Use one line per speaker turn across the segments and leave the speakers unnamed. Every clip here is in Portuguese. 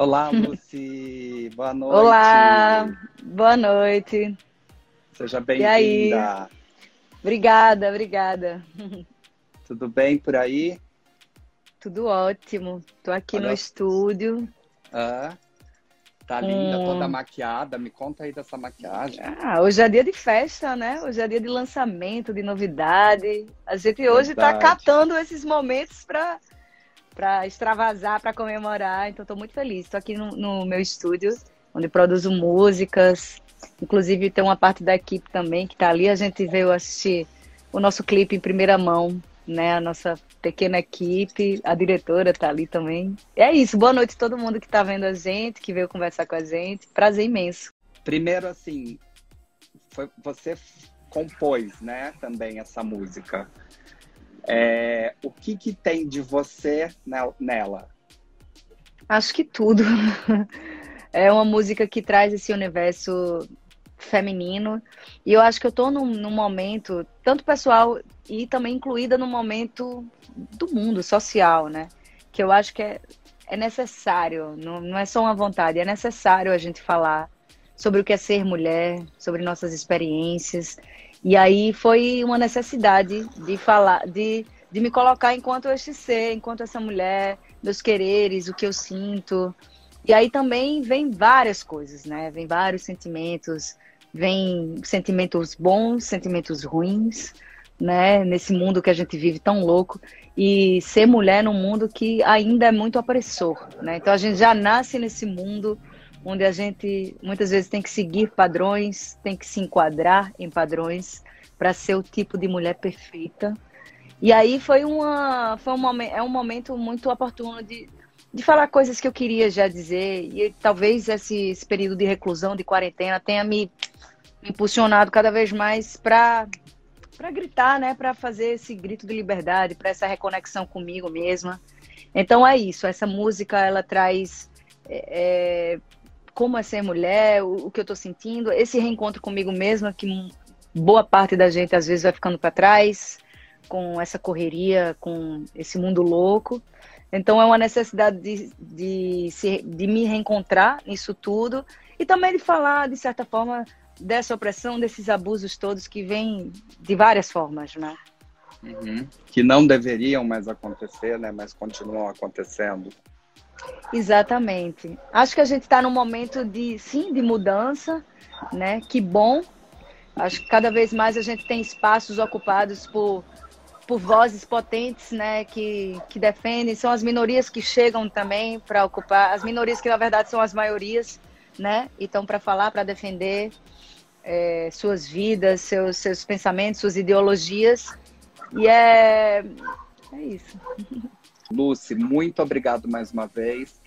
Olá, Lucy. Boa noite.
Olá, boa noite.
Seja bem-vinda.
Obrigada, obrigada.
Tudo bem por aí?
Tudo ótimo. Tô aqui
Olha-
no estúdio.
Ah, tá linda,
Hum.
toda maquiada. Me conta aí dessa maquiagem.
Ah, hoje é dia de festa, né? Hoje é dia de lançamento, de novidade. A gente hoje tá
Verdade.
catando esses momentos para para extravasar, para comemorar. Então tô muito feliz. Tô aqui no, no meu estúdio, onde produzo músicas. Inclusive tem uma parte da equipe também que tá ali. A gente veio assistir o nosso clipe em primeira mão, né? A nossa pequena equipe, a diretora tá ali também. É isso. Boa noite a todo mundo que tá vendo a gente, que veio conversar com a gente. Prazer imenso.
Primeiro, assim, foi, você compôs, né, também essa música. É, o que que tem de você nel- nela?
Acho que tudo. É uma música que traz esse universo feminino. E eu acho que eu tô num, num momento, tanto pessoal e também incluída no momento do mundo social, né? Que eu acho que é, é necessário, não, não é só uma vontade, é necessário a gente falar sobre o que é ser mulher, sobre nossas experiências. E aí foi uma necessidade de falar, de, de me colocar enquanto este ser, enquanto essa mulher, meus quereres, o que eu sinto. E aí também vem várias coisas, né? Vem vários sentimentos, vem sentimentos bons, sentimentos ruins, né? Nesse mundo que a gente vive tão louco e ser mulher num mundo que ainda é muito opressor, né? Então a gente já nasce nesse mundo onde a gente muitas vezes tem que seguir padrões, tem que se enquadrar em padrões para ser o tipo de mulher perfeita. E aí foi uma foi um momento é um momento muito oportuno de de falar coisas que eu queria já dizer e talvez esse, esse período de reclusão, de quarentena tenha me impulsionado cada vez mais para para gritar, né, para fazer esse grito de liberdade, para essa reconexão comigo mesma. Então é isso, essa música ela traz é, é, como é ser mulher, o, o que eu tô sentindo, esse reencontro comigo mesma que boa parte da gente às vezes vai ficando para trás com essa correria, com esse mundo louco. Então é uma necessidade de, de, se, de me reencontrar nisso tudo e também de falar, de certa forma, dessa opressão, desses abusos todos que vêm de várias formas, né?
Que não deveriam mais acontecer, né, mas continuam acontecendo.
Exatamente. Acho que a gente está num momento de, sim, de mudança, né? Que bom. Acho que cada vez mais a gente tem espaços ocupados por, por vozes potentes, né? Que, que defendem. São as minorias que chegam também para ocupar. As minorias que, na verdade, são as maiorias, né? E estão para falar, para defender é, suas vidas, seus, seus pensamentos, suas ideologias. E é, é isso.
Lucy, muito obrigado mais uma vez.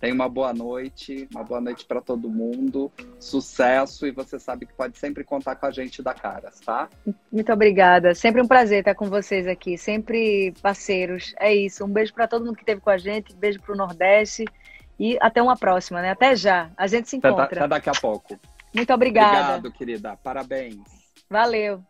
Tenha uma boa noite, uma boa noite para todo mundo. Sucesso e você sabe que pode sempre contar com a gente da Caras, tá?
Muito obrigada. Sempre um prazer estar com vocês aqui, sempre parceiros. É isso. Um beijo para todo mundo que esteve com a gente, um beijo para o Nordeste e até uma próxima, né? Até já. A gente se
Até,
encontra.
até daqui a pouco.
Muito obrigada.
Obrigado, querida. Parabéns.
Valeu.